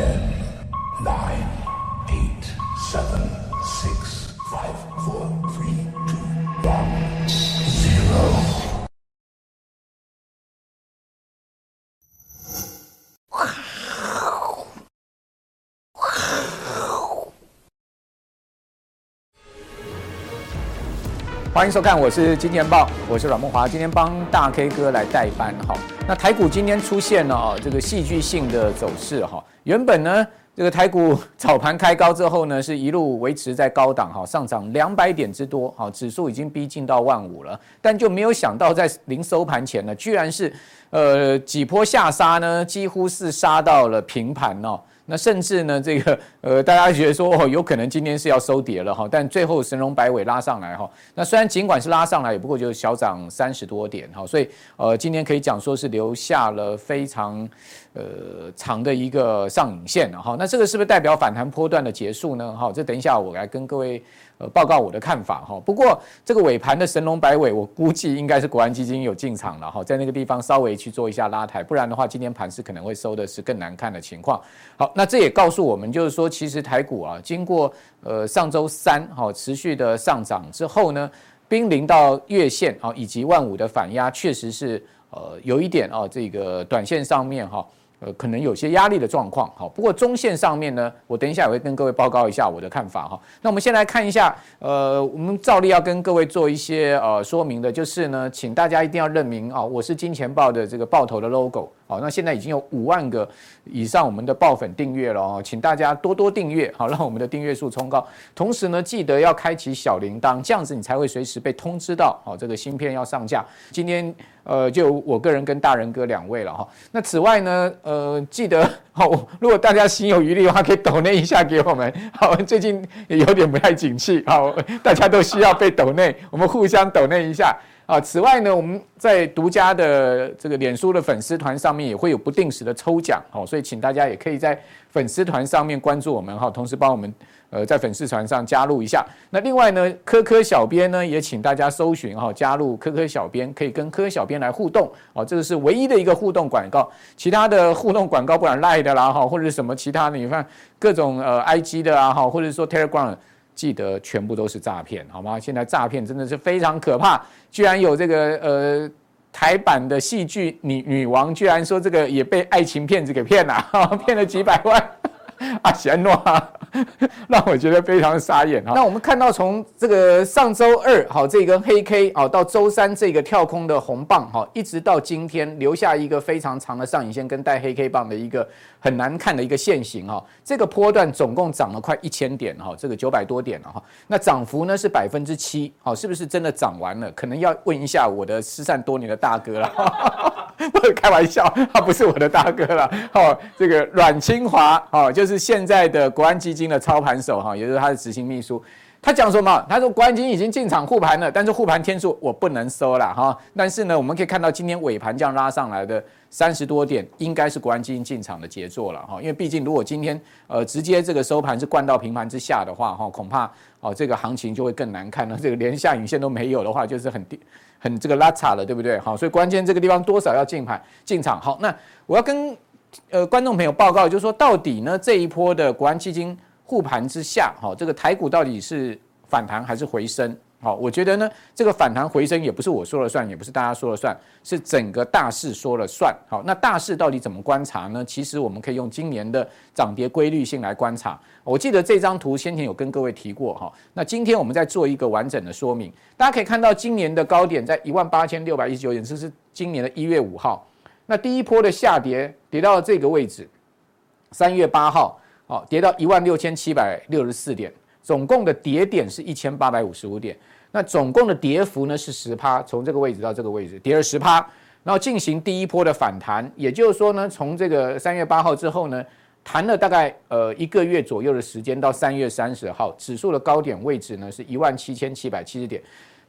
Ten, nine, eight, seven, six, five, four, three, two, one, zero. 欢迎收看，我是金钱豹，我是阮慕驊，今天帮大 K 哥来代班哈。那台股今天出现了啊这个戏剧性的走势哈，原本呢这个台股早盘开高之后呢，是一路维持在高档哈，上涨两百点之多哈，指数已经逼近到万五了，但就没有想到在临收盘前呢，居然是呃几波下杀呢，几乎是杀到了平盘哦。那甚至呢，这个呃，大家觉得说哦，有可能今天是要收跌了哈，但最后神龙摆尾拉上来哈。那虽然尽管是拉上来，也不过就小涨三十多点哈，所以呃，今天可以讲说是留下了非常呃长的一个上影线哈。那这个是不是代表反弹波段的结束呢？哈，这等一下我来跟各位。呃，报告我的看法哈。不过这个尾盘的神龙摆尾，我估计应该是国安基金有进场了哈，在那个地方稍微去做一下拉抬，不然的话，今天盘势可能会收的是更难看的情况。好，那这也告诉我们，就是说，其实台股啊，经过呃上周三哈持续的上涨之后呢，濒临到月线啊以及万五的反压，确实是呃有一点啊，这个短线上面哈。呃，可能有些压力的状况，好，不过中线上面呢，我等一下也会跟各位报告一下我的看法哈。那我们先来看一下，呃，我们照例要跟各位做一些呃说明的，就是呢，请大家一定要认明啊，我是金钱豹的这个豹头的 logo。好，那现在已经有五万个以上我们的豹粉订阅了哦，请大家多多订阅，好，让我们的订阅数冲高。同时呢，记得要开启小铃铛，这样子你才会随时被通知到，好，这个芯片要上架。今天呃，就我个人跟大人哥两位了哈。那此外呢，呃，记得好，如果大家心有余力的话，可以抖内一下给我们。好，最近也有点不太景气，好，大家都需要被抖内，我们互相抖内一下。啊，此外呢，我们在独家的这个脸书的粉丝团上面也会有不定时的抽奖，好，所以请大家也可以在粉丝团上面关注我们哈，同时帮我们呃在粉丝团上加入一下。那另外呢，科科小编呢也请大家搜寻哈，加入科科小编，可以跟科科小编来互动，哦，这个是唯一的一个互动广告，其他的互动广告，不然赖的啦哈，或者什么其他的，你看各种呃 IG 的啊哈，或者说 Telegram。记得全部都是诈骗，好吗？现在诈骗真的是非常可怕，居然有这个呃台版的戏剧女女王，居然说这个也被爱情骗子给骗了，骗了几百万。阿贤诺，让 我觉得非常傻眼哈。那我们看到从这个上周二好这根黑 K 啊，到周三这个跳空的红棒哈，一直到今天留下一个非常长的上影线跟带黑 K 棒的一个很难看的一个线型哈。这个波段总共涨了快一千点哈，这个九百多点了哈。那涨幅呢是百分之七，好，是不是真的涨完了？可能要问一下我的失散多年的大哥了。我开玩笑，他不是我的大哥了。哦，这个阮清华哦，就是现在的国安基金的操盘手哈，也就是他的执行秘书。他讲什么？他说国安基金已经进场护盘了，但是护盘天数我不能收了哈。但是呢，我们可以看到今天尾盘这样拉上来的三十多点，应该是国安基金进场的杰作了哈。因为毕竟如果今天呃直接这个收盘是灌到平盘之下的话哈，恐怕哦这个行情就会更难看了。这个连下影线都没有的话，就是很低。很这个拉差了，对不对？好，所以关键这个地方多少要进盘进场。好，那我要跟呃观众朋友报告，就是说到底呢这一波的国安基金护盘之下，好，这个台股到底是反弹还是回升？好，我觉得呢，这个反弹回升也不是我说了算，也不是大家说了算，是整个大势说了算。好，那大势到底怎么观察呢？其实我们可以用今年的涨跌规律性来观察。我记得这张图先前有跟各位提过哈，那今天我们再做一个完整的说明。大家可以看到，今年的高点在一万八千六百一十九点，这是今年的一月五号。那第一波的下跌跌到了这个位置，三月八号，哦，跌到一万六千七百六十四点。总共的跌点是一千八百五十五点，那总共的跌幅呢是十趴，从这个位置到这个位置跌了十趴，然后进行第一波的反弹，也就是说呢，从这个三月八号之后呢，弹了大概呃一个月左右的时间，到三月三十号，指数的高点位置呢是一万七千七百七十点，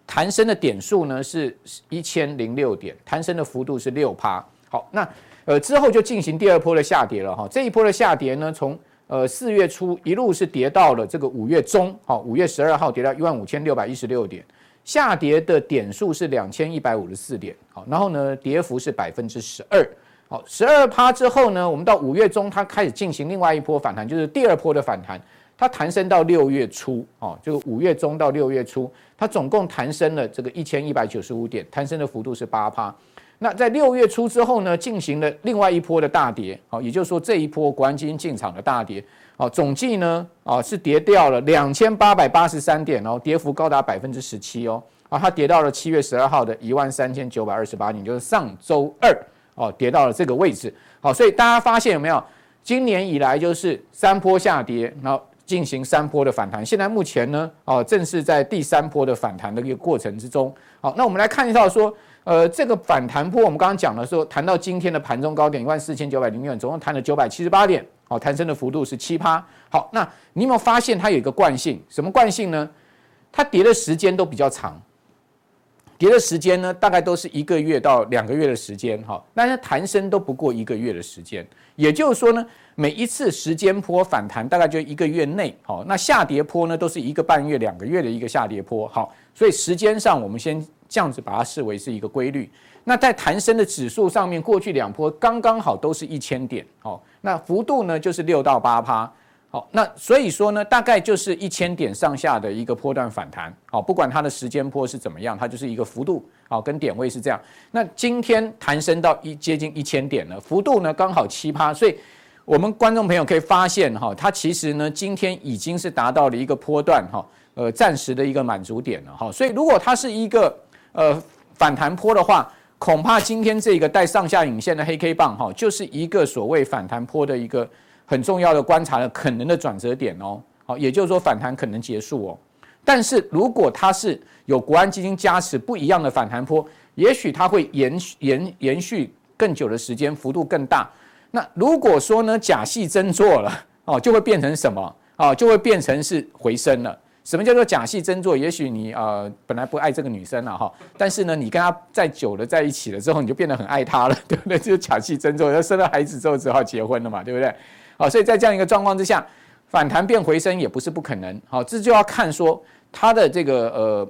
弹升的点数呢是一千零六点，弹升的幅度是六趴。好，那呃之后就进行第二波的下跌了哈，这一波的下跌呢从呃，四月初一路是跌到了这个五月中，好，五月十二号跌到一万五千六百一十六点，下跌的点数是两千一百五十四点，好，然后呢，跌幅是百分之十二，好，十二趴之后呢，我们到五月中它开始进行另外一波反弹，就是第二波的反弹，它弹升到六月初哦，就五月中到六月初，它总共弹升了这个一千一百九十五点，弹升的幅度是八趴。那在六月初之后呢，进行了另外一波的大跌，好，也就是说这一波国安基金进场的大跌，好，总计呢啊是跌掉了两千八百八十三点哦，跌幅高达百分之十七哦。啊，它跌到了七月十二号的一万三千九百二十八点，就是上周二哦，跌到了这个位置。好，所以大家发现有没有？今年以来就是三波下跌，然后进行三波的反弹。现在目前呢，哦，正是在第三波的反弹的一个过程之中。好，那我们来看一下说，呃，这个反弹波，我们刚刚讲的时候，谈到今天的盘中高点一万四千九百零六，总共弹了九百七十八点，哦，弹升的幅度是七趴。好，那你有没有发现它有一个惯性？什么惯性呢？它跌的时间都比较长。跌的时间呢，大概都是一个月到两个月的时间，哈，但是弹升都不过一个月的时间，也就是说呢，每一次时间波反弹大概就一个月内，好，那下跌波呢都是一个半月、两个月的一个下跌波，好，所以时间上我们先这样子把它视为是一个规律。那在弹升的指数上面，过去两波刚刚好都是一千点，好，那幅度呢就是六到八趴。好，那所以说呢，大概就是一千点上下的一个波段反弹。好，不管它的时间波是怎么样，它就是一个幅度。好，跟点位是这样。那今天弹升到一接近一千点了，幅度呢刚好七趴。所以我们观众朋友可以发现哈，它其实呢今天已经是达到了一个波段哈，呃暂时的一个满足点了哈。所以如果它是一个呃反弹坡的话，恐怕今天这个带上下影线的黑 K 棒哈，就是一个所谓反弹坡的一个。很重要的观察的可能的转折点哦，好，也就是说反弹可能结束哦。但是如果它是有国安基金加持不一样的反弹波，也许它会延延延续更久的时间，幅度更大。那如果说呢假戏真做了哦，就会变成什么啊？就会变成是回升了。什么叫做假戏真做？也许你呃本来不爱这个女生了哈，但是呢你跟她在久了在一起了之后，你就变得很爱她了，对不对？就是假戏真做，要生了孩子之后只好结婚了嘛，对不对？好，所以在这样一个状况之下，反弹变回升也不是不可能。好，这就要看说它的这个呃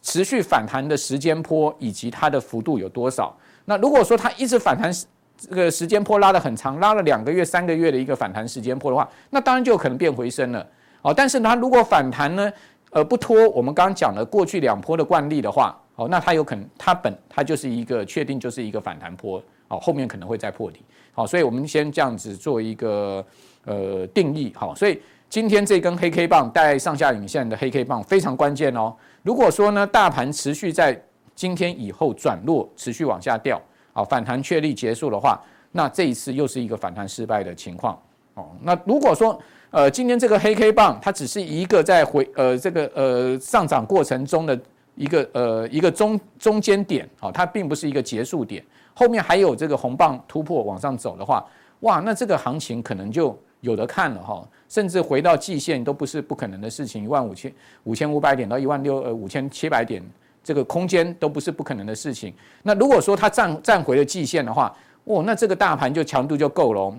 持续反弹的时间波以及它的幅度有多少。那如果说它一直反弹这个时间波拉得很长，拉了两个月、三个月的一个反弹时间波的话，那当然就有可能变回升了。好，但是它如果反弹呢，呃，不脱我们刚刚讲的过去两波的惯例的话，好，那它有可能它本它就是一个确定就是一个反弹波。好，后面可能会再破底。好，所以我们先这样子做一个呃定义。好，所以今天这根黑 K 棒带上下影线的黑 K 棒非常关键哦。如果说呢，大盘持续在今天以后转弱，持续往下掉，好，反弹确立结束的话，那这一次又是一个反弹失败的情况。哦，那如果说呃今天这个黑 K 棒它只是一个在回呃这个呃上涨过程中的一个呃一个中中间点，好，它并不是一个结束点。后面还有这个红棒突破往上走的话，哇，那这个行情可能就有得看了哈，甚至回到季线都不是不可能的事情，一万五千五千五百点到一万六呃五千七百点这个空间都不是不可能的事情。那如果说它站站回了季线的话，哇，那这个大盘就强度就够了，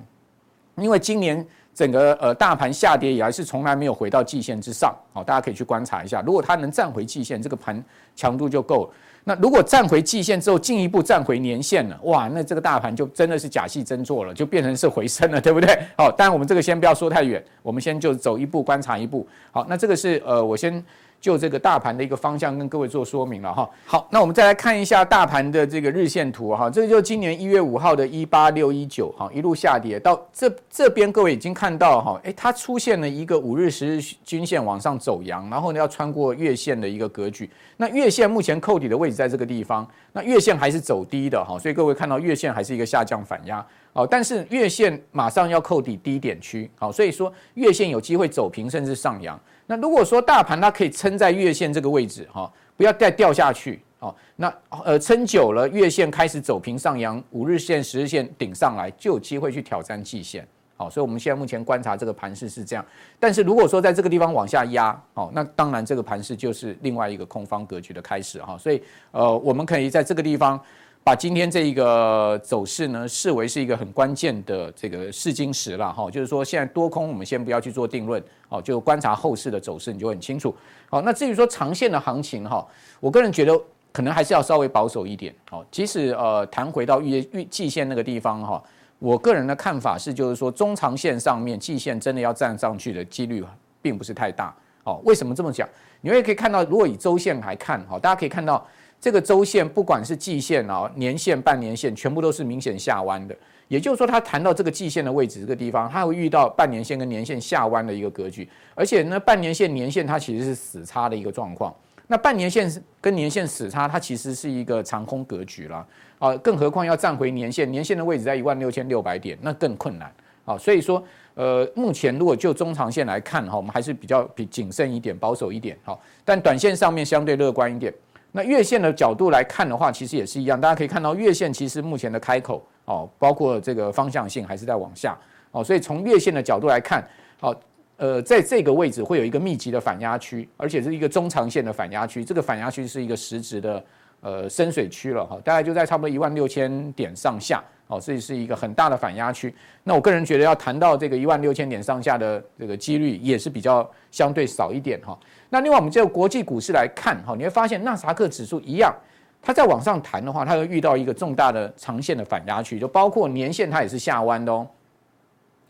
因为今年整个呃大盘下跌以来是从来没有回到季线之上，好，大家可以去观察一下，如果它能站回季线，这个盘强度就够了。那如果站回季线之后，进一步站回年线了，哇，那这个大盘就真的是假戏真做了，就变成是回升了，对不对？好，当然我们这个先不要说太远，我们先就走一步观察一步。好，那这个是呃，我先。就这个大盘的一个方向跟各位做说明了哈。好，那我们再来看一下大盘的这个日线图哈。这个就是今年一月五号的一八六一九哈，一路下跌到这这边，各位已经看到哈，诶，它出现了一个五日、十日均线往上走阳，然后呢要穿过月线的一个格局。那月线目前扣底的位置在这个地方，那月线还是走低的哈，所以各位看到月线还是一个下降反压。哦，但是月线马上要扣底低点区，好，所以说月线有机会走平甚至上扬。那如果说大盘它可以撑在月线这个位置，哈，不要再掉下去，哦，那呃撑久了，月线开始走平上扬，五日线、十日线顶上来，就有机会去挑战季线，好，所以我们现在目前观察这个盘势是这样。但是如果说在这个地方往下压，哦，那当然这个盘势就是另外一个空方格局的开始，哈，所以呃我们可以在这个地方。把今天这一个走势呢，视为是一个很关键的这个试金石了哈，就是说现在多空我们先不要去做定论，哦，就观察后市的走势，你就很清楚。好，那至于说长线的行情哈，我个人觉得可能还是要稍微保守一点。好，即使呃弹回到月月季线那个地方哈，我个人的看法是，就是说中长线上面季线真的要站上去的几率并不是太大。好，为什么这么讲？你会可以看到，如果以周线来看，哈，大家可以看到这个周线，不管是季线啊、年线、半年线，全部都是明显下弯的。也就是说，它弹到这个季线的位置，这个地方，它会遇到半年线跟年线下弯的一个格局。而且呢，半年线、年线它其实是死叉的一个状况。那半年线跟年线死叉，它其实是一个长空格局啦。啊，更何况要站回年线，年线的位置在一万六千六百点，那更困难。啊，所以说。呃，目前如果就中长线来看哈，我们还是比较比谨慎一点，保守一点哈。但短线上面相对乐观一点。那月线的角度来看的话，其实也是一样。大家可以看到，月线其实目前的开口哦，包括这个方向性还是在往下哦。所以从月线的角度来看，好，呃，在这个位置会有一个密集的反压区，而且是一个中长线的反压区。这个反压区是一个实质的呃深水区了哈，大概就在差不多一万六千点上下。哦，所以是一个很大的反压区。那我个人觉得，要谈到这个一万六千点上下的这个几率，也是比较相对少一点哈。那另外，我们就国际股市来看哈，你会发现纳斯达克指数一样，它在往上弹的话，它会遇到一个重大的长线的反压区，就包括年线它也是下弯的哦。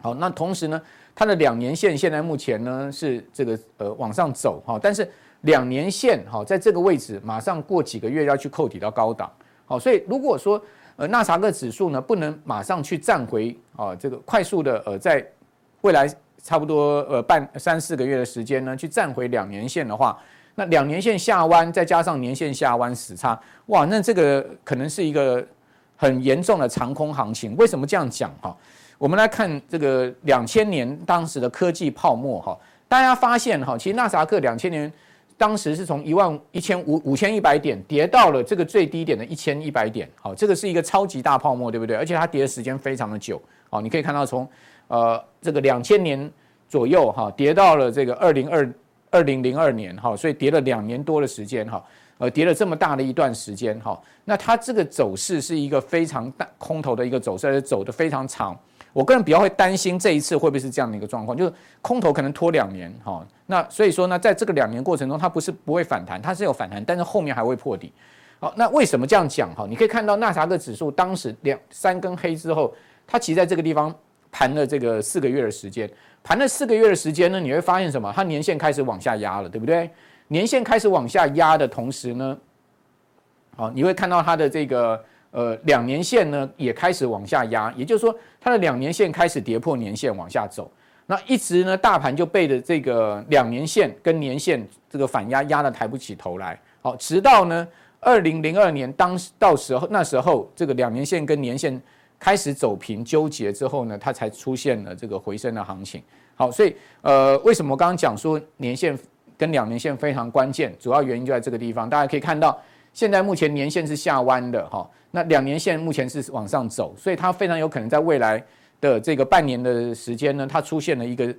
好，那同时呢，它的两年线现在目前呢是这个呃往上走哈，但是两年线哈在这个位置，马上过几个月要去扣抵到高档。好，所以如果说呃，纳斯达克指数呢，不能马上去站回啊，这个快速的呃，在未来差不多呃半三四个月的时间呢，去站回两年线的话，那两年线下弯，再加上年线下弯死叉，哇，那这个可能是一个很严重的长空行情。为什么这样讲哈？我们来看这个两千年当时的科技泡沫哈，大家发现哈，其实纳斯达克两千年。当时是从一万一千五五千一百点跌到了这个最低点的一千一百点，好，这个是一个超级大泡沫，对不对？而且它跌的时间非常的久，好，你可以看到从呃这个两千年左右哈跌到了这个二零二二零零二年哈，所以跌了两年多的时间哈，呃跌了这么大的一段时间哈，那它这个走势是一个非常大空头的一个走势，而且走得非常长。我个人比较会担心这一次会不会是这样的一个状况，就是空头可能拖两年哈，那所以说呢，在这个两年过程中，它不是不会反弹，它是有反弹，但是后面还会破底。好，那为什么这样讲哈？你可以看到纳斯达克指数当时两三根黑之后，它其实在这个地方盘了这个四个月的时间，盘了四个月的时间呢，你会发现什么？它年限开始往下压了，对不对？年限开始往下压的同时呢，好，你会看到它的这个。呃，两年线呢也开始往下压，也就是说，它的两年线开始跌破年线往下走，那一直呢，大盘就被着这个两年线跟年线这个反压压得抬不起头来。好，直到呢二零零二年当到时候那时候这个两年线跟年线开始走平纠结之后呢，它才出现了这个回升的行情。好，所以呃，为什么我刚刚讲说年线跟两年线非常关键，主要原因就在这个地方，大家可以看到。现在目前年线是下弯的哈，那两年线目前是往上走，所以它非常有可能在未来的这个半年的时间呢，它出现了一个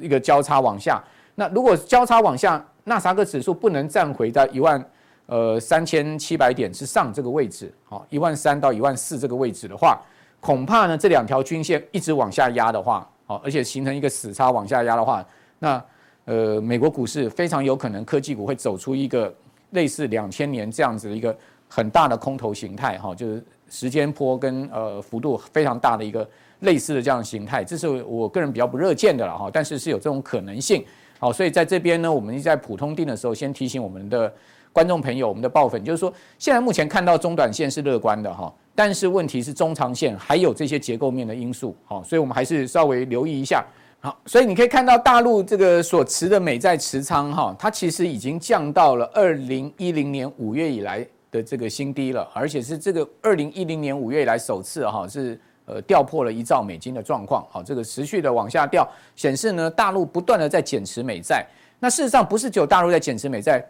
一个交叉往下。那如果交叉往下，纳啥个指数不能站回在一万呃三千七百点之上这个位置，好，一万三到一万四这个位置的话，恐怕呢这两条均线一直往下压的话，好，而且形成一个死叉往下压的话，那呃美国股市非常有可能科技股会走出一个。类似两千年这样子的一个很大的空头形态，哈，就是时间波跟呃幅度非常大的一个类似的这样的形态，这是我个人比较不乐见的了哈，但是是有这种可能性，好，所以在这边呢，我们在普通定的时候，先提醒我们的观众朋友，我们的爆粉，就是说现在目前看到中短线是乐观的哈，但是问题是中长线还有这些结构面的因素，好，所以我们还是稍微留意一下。好，所以你可以看到大陆这个所持的美债持仓哈，它其实已经降到了二零一零年五月以来的这个新低了，而且是这个二零一零年五月以来首次哈是呃掉破了一兆美金的状况，好，这个持续的往下掉，显示呢大陆不断的在减持美债。那事实上不是只有大陆在减持美债，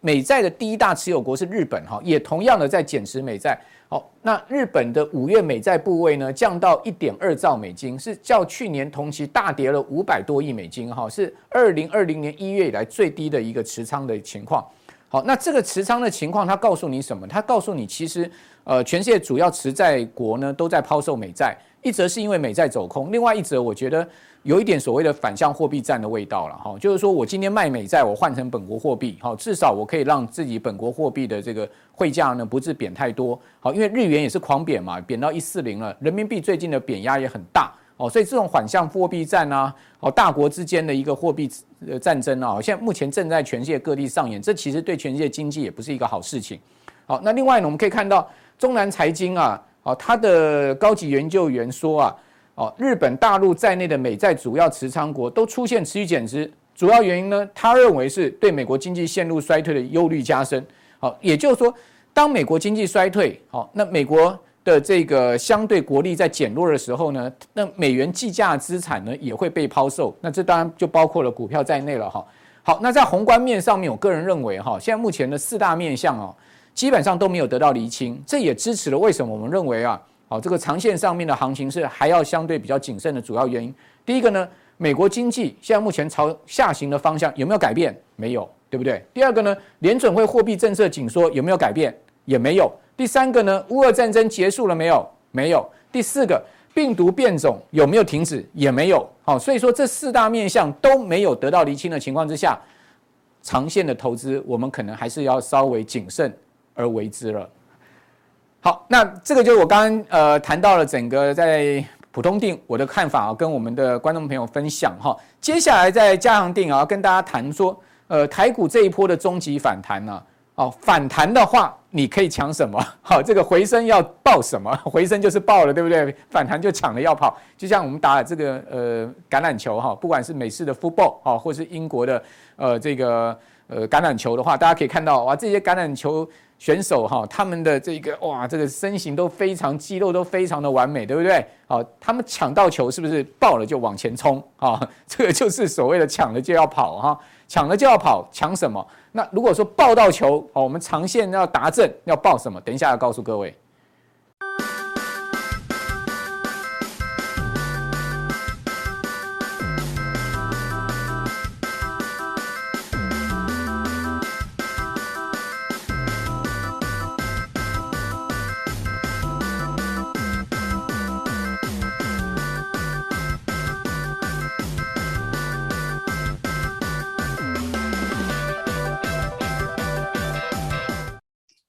美债的第一大持有国是日本哈，也同样的在减持美债。好，那日本的五月美债部位呢，降到一点二兆美金，是较去年同期大跌了五百多亿美金，哈，是二零二零年一月以来最低的一个持仓的情况。好，那这个持仓的情况，它告诉你什么？它告诉你，其实呃，全世界主要持债国呢都在抛售美债，一则是因为美债走空，另外一则我觉得有一点所谓的反向货币战的味道了哈，就是说我今天卖美债，我换成本国货币，好，至少我可以让自己本国货币的这个汇价呢不致贬太多，好，因为日元也是狂贬嘛，贬到一四零了，人民币最近的贬压也很大。哦，所以这种反向货币战啊，哦，大国之间的一个货币呃战争啊，现在目前正在全世界各地上演，这其实对全世界经济也不是一个好事情。好，那另外呢，我们可以看到中南财经啊，哦，他的高级研究员说啊，哦，日本、大陆在内的美债主要持仓国都出现持续减值，主要原因呢，他认为是对美国经济陷入衰退的忧虑加深。好，也就是说，当美国经济衰退，好，那美国。的这个相对国力在减弱的时候呢，那美元计价资产呢也会被抛售，那这当然就包括了股票在内了哈。好，那在宏观面上面，我个人认为哈，现在目前的四大面向哦，基本上都没有得到厘清，这也支持了为什么我们认为啊，好这个长线上面的行情是还要相对比较谨慎的主要原因。第一个呢，美国经济现在目前朝下行的方向有没有改变？没有，对不对？第二个呢，联准会货币政策紧缩有没有改变？也没有。第三个呢，乌俄战争结束了没有？没有。第四个，病毒变种有没有停止？也没有。好，所以说这四大面向都没有得到厘清的情况之下，长线的投资我们可能还是要稍微谨慎而为之了。好，那这个就是我刚刚呃谈到了整个在普通定我的看法啊，跟我们的观众朋友分享哈。接下来在加强定啊，跟大家谈说，呃，台股这一波的终极反弹呢、啊。哦，反弹的话，你可以抢什么？好，这个回升要爆什么？回升就是爆了，对不对？反弹就抢了要跑，就像我们打这个呃橄榄球哈，不管是美式的 football 啊，或是英国的呃这个呃橄榄球的话，大家可以看到哇，这些橄榄球选手哈，他们的这个哇这个身形都非常肌肉都非常的完美，对不对？好，他们抢到球是不是抱了就往前冲啊？这个就是所谓的抢了就要跑哈。抢了就要跑，抢什么？那如果说抱到球，好，我们长线要达阵，要抱什么？等一下要告诉各位。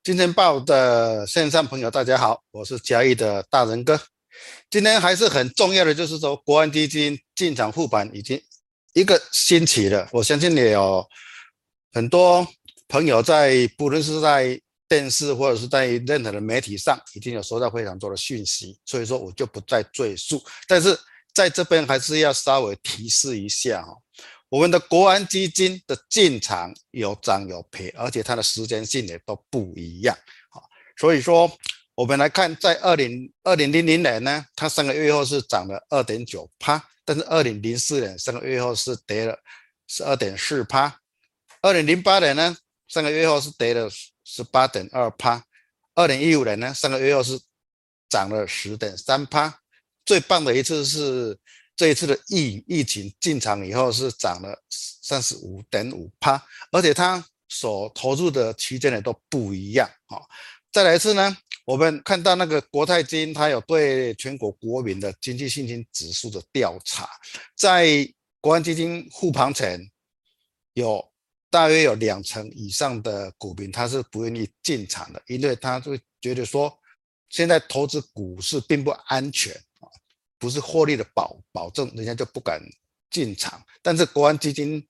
今天报的线上朋友，大家好，我是嘉义的大仁哥。今天还是很重要的，就是说国安基金进场护盘已经一个星期了。我相信也有很多朋友在，不论是在电视或者是在任何的媒体上，已经有收到非常多的讯息，所以说我就不再赘述。但是在这边还是要稍微提示一下哈。我们的国安基金的进场有涨有赔，而且它的时间性也都不一样，所以说我们来看，在二零二零零零年呢，它三个月后是涨了二点九趴，但是二零零四年三个月后是跌了十二点四趴，二零零八年呢三个月后是跌了十八点二趴，二零一五年呢三个月后是涨了十点三趴，最棒的一次是。这一次的疫疫情进场以后是涨了三十五点五趴，而且它所投入的期间呢都不一样啊。再来一次呢，我们看到那个国泰金，它有对全国国民的经济信心指数的调查，在国安基金护盘前，有大约有两成以上的股民他是不愿意进场的，因为他会觉得说，现在投资股市并不安全。不是获利的保保证，人家就不敢进场。但是国安基金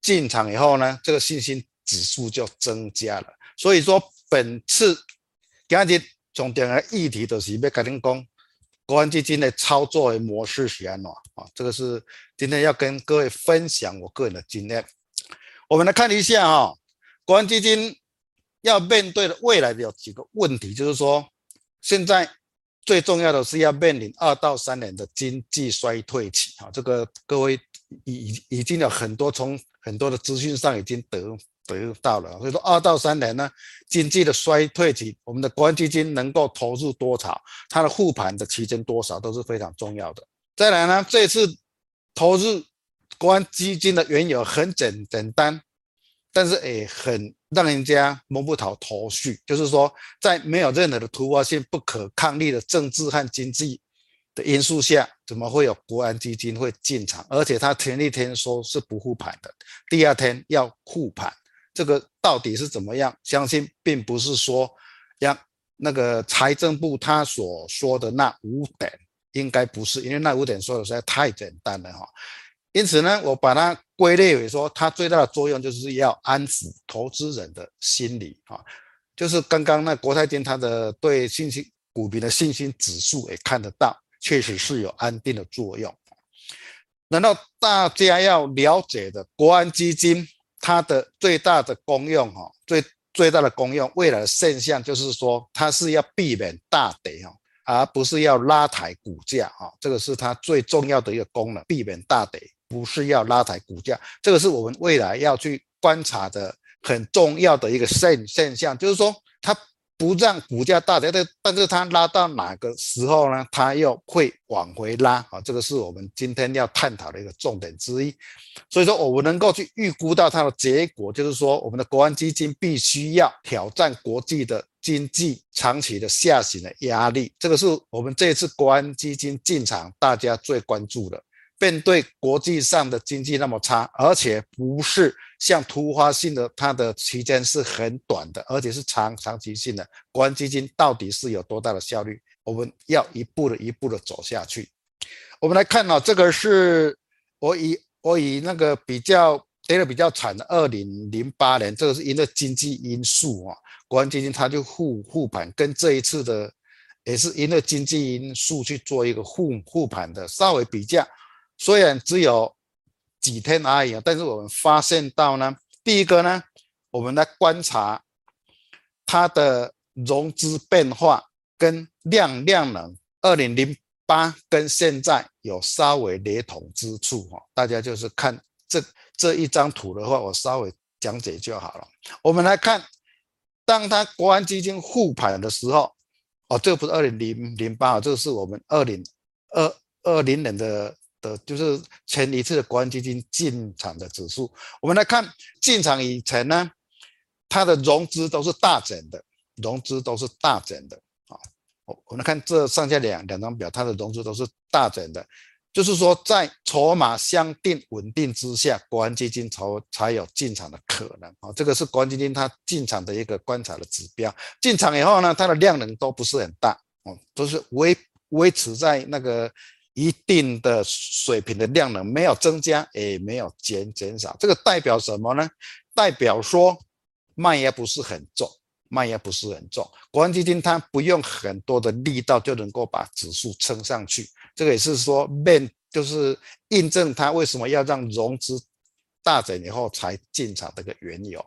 进场以后呢，这个信心指数就增加了。所以说，本次今日重点的议题就是要跟您讲，国安基金的操作的模式是安怎啊？这个是今天要跟各位分享我个人的经验。我们来看一下哈，国安基金要面对的未来的有几个问题，就是说现在。最重要的是要面临二到三年的经济衰退期，啊，这个各位已已经有很多从很多的资讯上已经得得到了，所以说二到三年呢，经济的衰退期，我们的国安基金能够投入多少，它的护盘的期间多少都是非常重要的。再来呢，这次投入国安基金的缘由很简简单，但是也很让人家摸不着头绪。就是说，在没有任何的突发性、不可抗力的政治和经济的因素下，怎么会有国安基金会进场？而且他前一天说是不护盘的，第二天要护盘，这个到底是怎么样？相信并不是说让那个财政部他所说的那五点，应该不是，因为那五点说的实在太简单了哈。因此呢，我把它归类为说，它最大的作用就是要安抚投资人的心理啊，就是刚刚那国泰金它的对信心股民的信心指数也看得到。确实是有安定的作用。难道大家要了解的国安基金它的最大的功用哈，最最大的功用，未来的现象就是说，它是要避免大跌哈，而不是要拉抬股价哈。这个是它最重要的一个功能，避免大跌，不是要拉抬股价。这个是我们未来要去观察的很重要的一个现现象，就是说它。不让股价大跌，但但是它拉到哪个时候呢？它又会往回拉啊！这个是我们今天要探讨的一个重点之一。所以说，我们能够去预估到它的结果，就是说，我们的国安基金必须要挑战国际的经济长期的下行的压力。这个是我们这次国安基金进场大家最关注的。面对国际上的经济那么差，而且不是像突发性的，它的期间是很短的，而且是长长期性的。国安基金到底是有多大的效率？我们要一步的一步的走下去。我们来看啊，这个是我以我以那个比较跌得比较惨的二零零八年，这个是因为经济因素啊，国安基金它就护护盘，跟这一次的也是因为经济因素去做一个护护盘的，稍微比较。虽然只有几天而已，但是我们发现到呢，第一个呢，我们来观察它的融资变化跟量量能，二零零八跟现在有稍微雷同之处哈。大家就是看这这一张图的话，我稍微讲解就好了。我们来看，当它国安基金护盘的时候，哦，这个不是二零零零八，这个是我们二零二二零年的。的就是前一次的国安基金进场的指数，我们来看进场以前呢，它的融资都是大减的，融资都是大减的啊。我我们看这上下两两张表，它的融资都是大减的，就是说在筹码相定稳定之下，国安基金才才有进场的可能啊。这个是国安基金它进场的一个观察的指标。进场以后呢，它的量能都不是很大哦，都是维维持在那个。一定的水平的量能没有增加，也没有减减少，这个代表什么呢？代表说卖压不是很重，卖压不是很重。国安基金它不用很多的力道就能够把指数撑上去，这个也是说面就是印证它为什么要让融资大减以后才进场的一个缘由。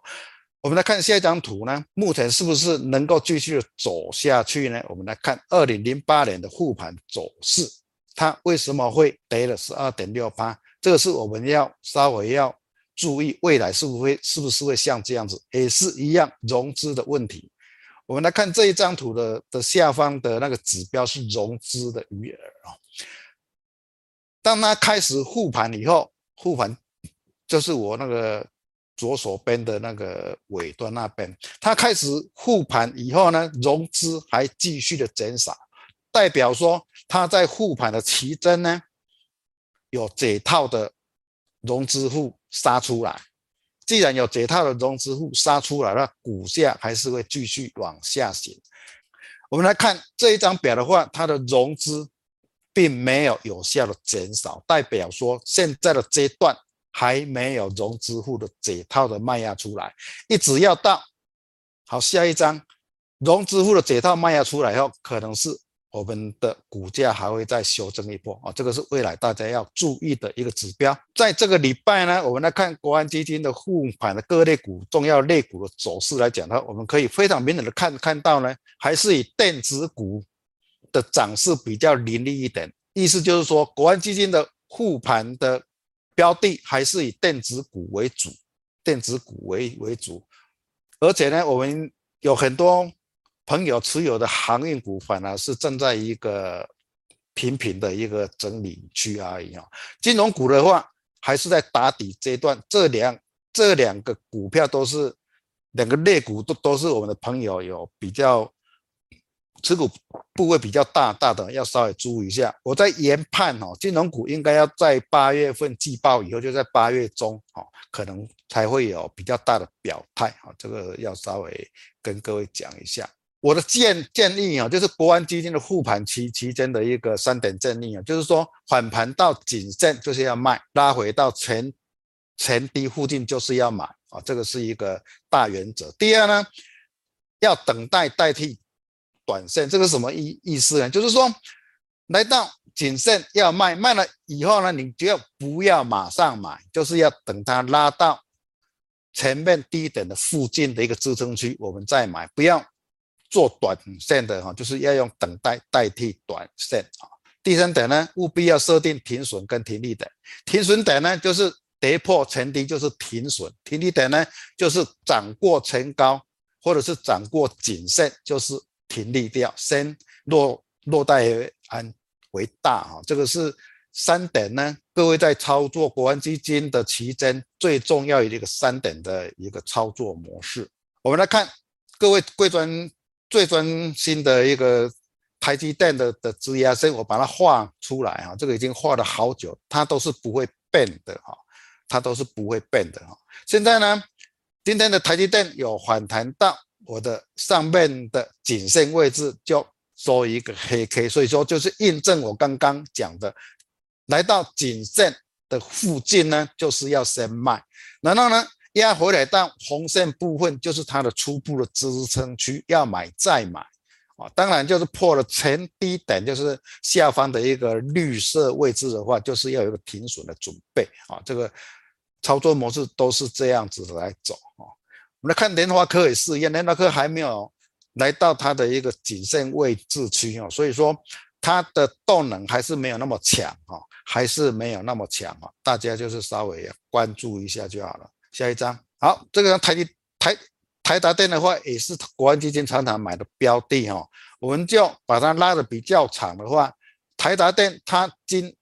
我们来看下一张图呢，目前是不是能够继续走下去呢？我们来看二零零八年的护盘走势。它为什么会跌了十二点六八？这个是我们要稍微要注意，未来是不是会是不是会像这样子，也是一样融资的问题。我们来看这一张图的的下方的那个指标是融资的余额啊。当它开始护盘以后，护盘就是我那个左手边的那个尾端那边，它开始护盘以后呢，融资还继续的减少。代表说，他在护盘的奇珍呢，有解套的融资户杀出来。既然有解套的融资户杀出来，那股价还是会继续往下行。我们来看这一张表的话，它的融资并没有有效的减少，代表说现在的阶段还没有融资户的解套的卖压出来，一直要到好下一张融资户的解套卖压出来后，可能是。我们的股价还会再修正一波啊，这个是未来大家要注意的一个指标。在这个礼拜呢，我们来看国安基金的护盘的各类股、重要类股的走势来讲呢，我们可以非常明显的看看到呢，还是以电子股的涨势比较凌厉一点。意思就是说，国安基金的护盘的标的还是以电子股为主，电子股为为主，而且呢，我们有很多。朋友持有的航运股反而是正在一个平平的一个整理区而已啊。金融股的话还是在打底阶段，这两这两个股票都是两个类股都都是我们的朋友，有比较持股部位比较大大的，要稍微注意一下。我在研判哦，金融股应该要在八月份季报以后，就在八月中哦，可能才会有比较大的表态啊，这个要稍微跟各位讲一下。我的建建议啊，就是国安基金的护盘期期间的一个三点建议啊，就是说反弹到谨慎就是要卖，拉回到前前低附近就是要买啊，这个是一个大原则。第二呢，要等待代替短线，这个什么意意思呢？就是说来到谨慎要卖，卖了以后呢，你就要不要马上买，就是要等它拉到前面低点的附近的一个支撑区，我们再买，不要。做短线的哈，就是要用等待代替短线啊。第三点呢，务必要设定停损跟停利点。停损点呢，就是跌破前低就是停损；停利点呢，就是涨过前高或者是涨过颈线就是停利掉。先落落袋为安为大哈，这个是三点呢。各位在操作国安基金的期间，最重要的一个三点的一个操作模式。我们来看各位贵专。最专心的一个台积电的的支压线，我把它画出来哈，这个已经画了好久，它都是不会变的哈，它都是不会变的哈。现在呢，今天的台积电有反弹到我的上面的颈线位置，就收一个黑 K，所以说就是印证我刚刚讲的，来到颈线的附近呢，就是要先卖，然后呢，压回来但红线部分，就是它的初步的支撑区，要买再买啊！当然就是破了前低点，就是下方的一个绿色位置的话，就是要有一个停损的准备啊！这个操作模式都是这样子来走啊！我们来看联发科也是一样，联发科还没有来到它的一个颈线位置区啊，所以说它的动能还是没有那么强啊，还是没有那么强啊！大家就是稍微关注一下就好了。下一张，好，这个台积台台达电的话，也是国安基金常常买的标的哈、哦。我们就把它拉的比较长的话，台达电它今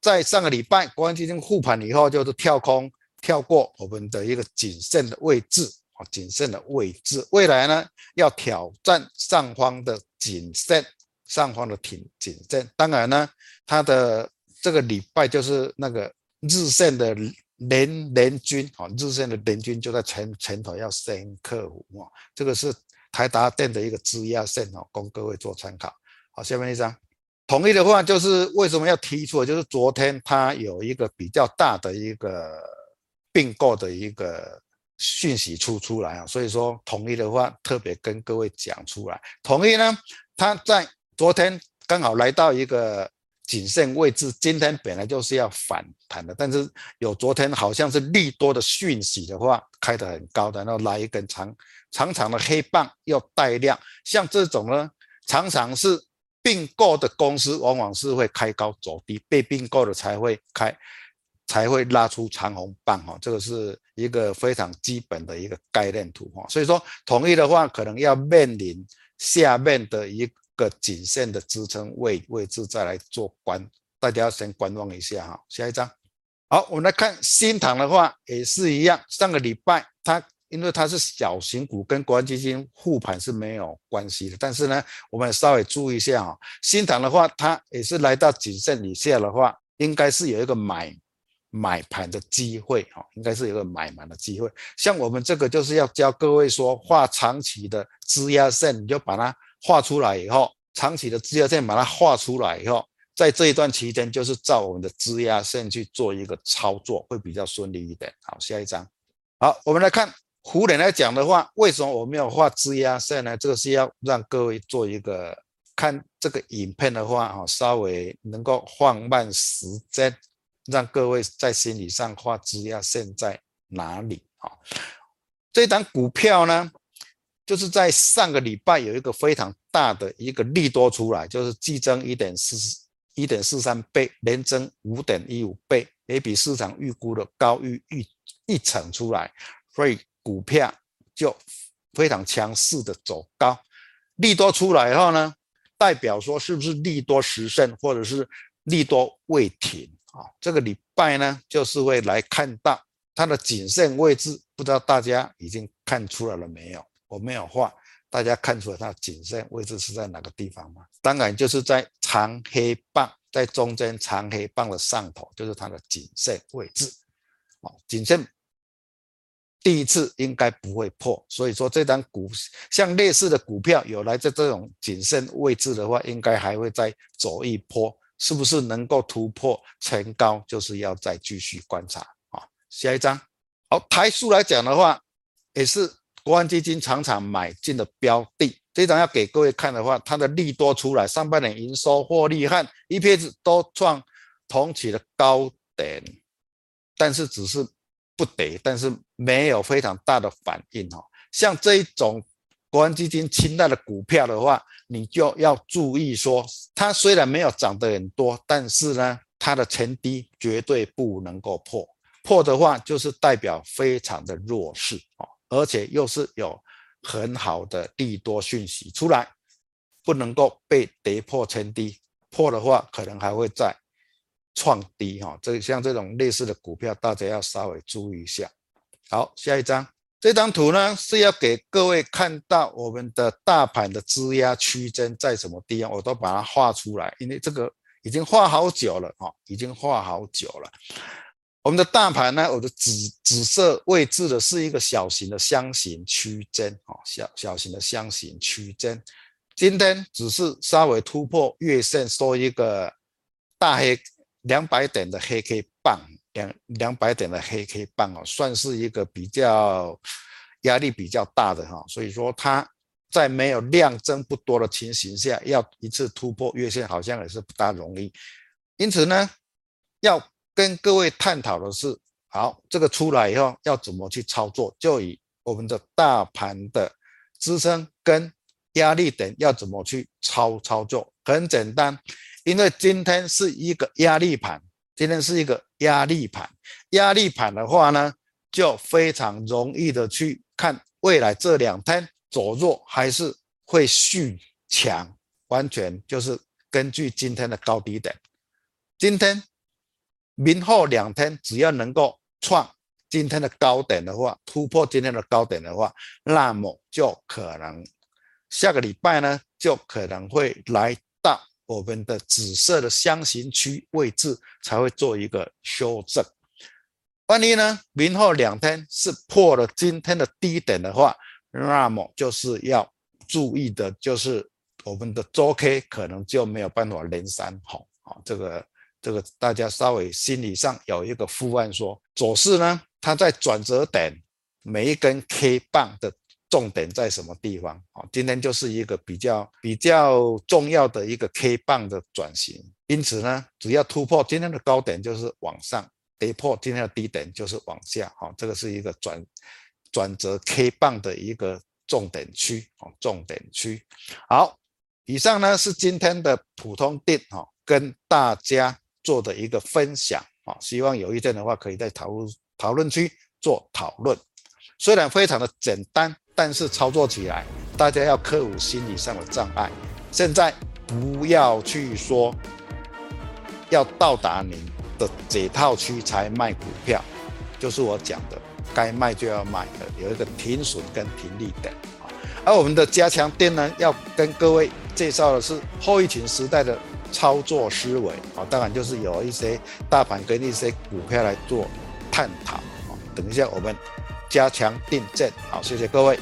在上个礼拜国安基金护盘以后，就是跳空跳过我们的一个谨慎的位置啊，谨慎的位置，未来呢要挑战上方的谨慎，上方的挺谨慎。当然呢，它的这个礼拜就是那个日线的。联联军啊，日线的联军就在前前头要先克服啊，这个是台达电的一个支压线哦，供各位做参考。好，下面一张，统一的话就是为什么要提出，就是昨天它有一个比较大的一个并购的一个讯息出出来啊，所以说统一的话特别跟各位讲出来，统一呢，它在昨天刚好来到一个。谨慎位置，今天本来就是要反弹的，但是有昨天好像是利多的讯息的话，开得很高的，然后来一根长长长的黑棒又带量，像这种呢，常常是并购的公司，往往是会开高走低，被并购的才会开，才会拉出长红棒哈，这个是一个非常基本的一个概念图哈，所以说统一的话，可能要面临下面的一个。个颈线的支撑位位置再来做观，大家要先观望一下哈。下一张，好，我们来看新唐的话也是一样。上个礼拜它因为它是小型股，跟国安基金护盘是没有关系的。但是呢，我们稍微注意一下哈。新唐的话，它也是来到颈线以下的话，应该是有一个买买盘的机会哈，应该是有个买盘的机会。像我们这个就是要教各位说，画长期的支压线，你就把它。画出来以后，长期的支压线把它画出来以后，在这一段期间就是照我们的支压线去做一个操作，会比较顺利一点。好，下一张。好，我们来看湖人来讲的话，为什么我没有画支压线呢？这个是要让各位做一个看这个影片的话，哈，稍微能够放慢时间，让各位在心理上画支压线在哪里。好，这档股票呢？就是在上个礼拜有一个非常大的一个利多出来，就是季增一点四一点四三倍，年增五点一五倍，也比市场预估的高于一一成出来，所以股票就非常强势的走高。利多出来以后呢，代表说是不是利多实现，或者是利多未停啊？这个礼拜呢，就是会来看到它的颈线位置，不知道大家已经看出来了没有？我没有画，大家看出来它的颈线位置是在哪个地方吗？当然就是在长黑棒，在中间长黑棒的上头，就是它的颈线位置。哦，颈线第一次应该不会破，所以说这张股像类似的股票有来在这种颈线位置的话，应该还会再走一波，是不是能够突破前高，就是要再继续观察啊。下一张，好，台数来讲的话，也是。国安基金常常买进的标的，这张要给各位看的话，它的利多出来，上半年营收、获利和 EPS 都创同期的高点，但是只是不跌，但是没有非常大的反应哈。像这一种国安基金青睐的股票的话，你就要注意说，它虽然没有涨得很多，但是呢，它的前低绝对不能够破，破的话就是代表非常的弱势啊。而且又是有很好的利多讯息出来，不能够被跌破前低，破的话可能还会再创低哈。这像这种类似的股票，大家要稍微注意一下。好，下一张，这张图呢是要给各位看到我们的大盘的支压区间在什么地方，我都把它画出来，因为这个已经画好久了哈，已经画好久了。我们的大盘呢，我的紫紫色位置的是一个小型的箱型区间，哦，小小型的箱型区间，今天只是稍微突破月线，收一个大黑两百点的黑 K 棒，两两百点的黑 K 棒哦，算是一个比较压力比较大的哈，所以说它在没有量增不多的情形下，要一次突破月线好像也是不大容易，因此呢，要。跟各位探讨的是，好，这个出来以后要怎么去操作？就以我们的大盘的支撑跟压力点要怎么去操操作？很简单，因为今天是一个压力盘，今天是一个压力盘。压力盘的话呢，就非常容易的去看未来这两天走弱还是会续强，完全就是根据今天的高低点。今天。明后两天只要能够创今天的高点的话，突破今天的高点的话，那么就可能下个礼拜呢，就可能会来到我们的紫色的箱型区位置，才会做一个修正。万一呢，明后两天是破了今天的低点的话，那么就是要注意的，就是我们的周 K 可能就没有办法连三红啊，这个。这个大家稍微心理上有一个负案，说走势呢，它在转折点，每一根 K 棒的重点在什么地方？啊，今天就是一个比较比较重要的一个 K 棒的转型，因此呢，只要突破今天的高点就是往上，跌破今天的低点就是往下，哈，这个是一个转转折 K 棒的一个重点区，哦，重点区。好，以上呢是今天的普通定，哈，跟大家。做的一个分享啊，希望有意见的话，可以在讨论讨论区做讨论。虽然非常的简单，但是操作起来，大家要克服心理上的障碍。现在不要去说要到达您的解套区才卖股票，就是我讲的，该卖就要卖的，有一个停损跟停利的。而我们的加强店呢，要跟各位介绍的是后疫情时代的。操作思维啊，当然就是有一些大盘跟一些股票来做探讨啊。等一下我们加强订正，好，谢谢各位。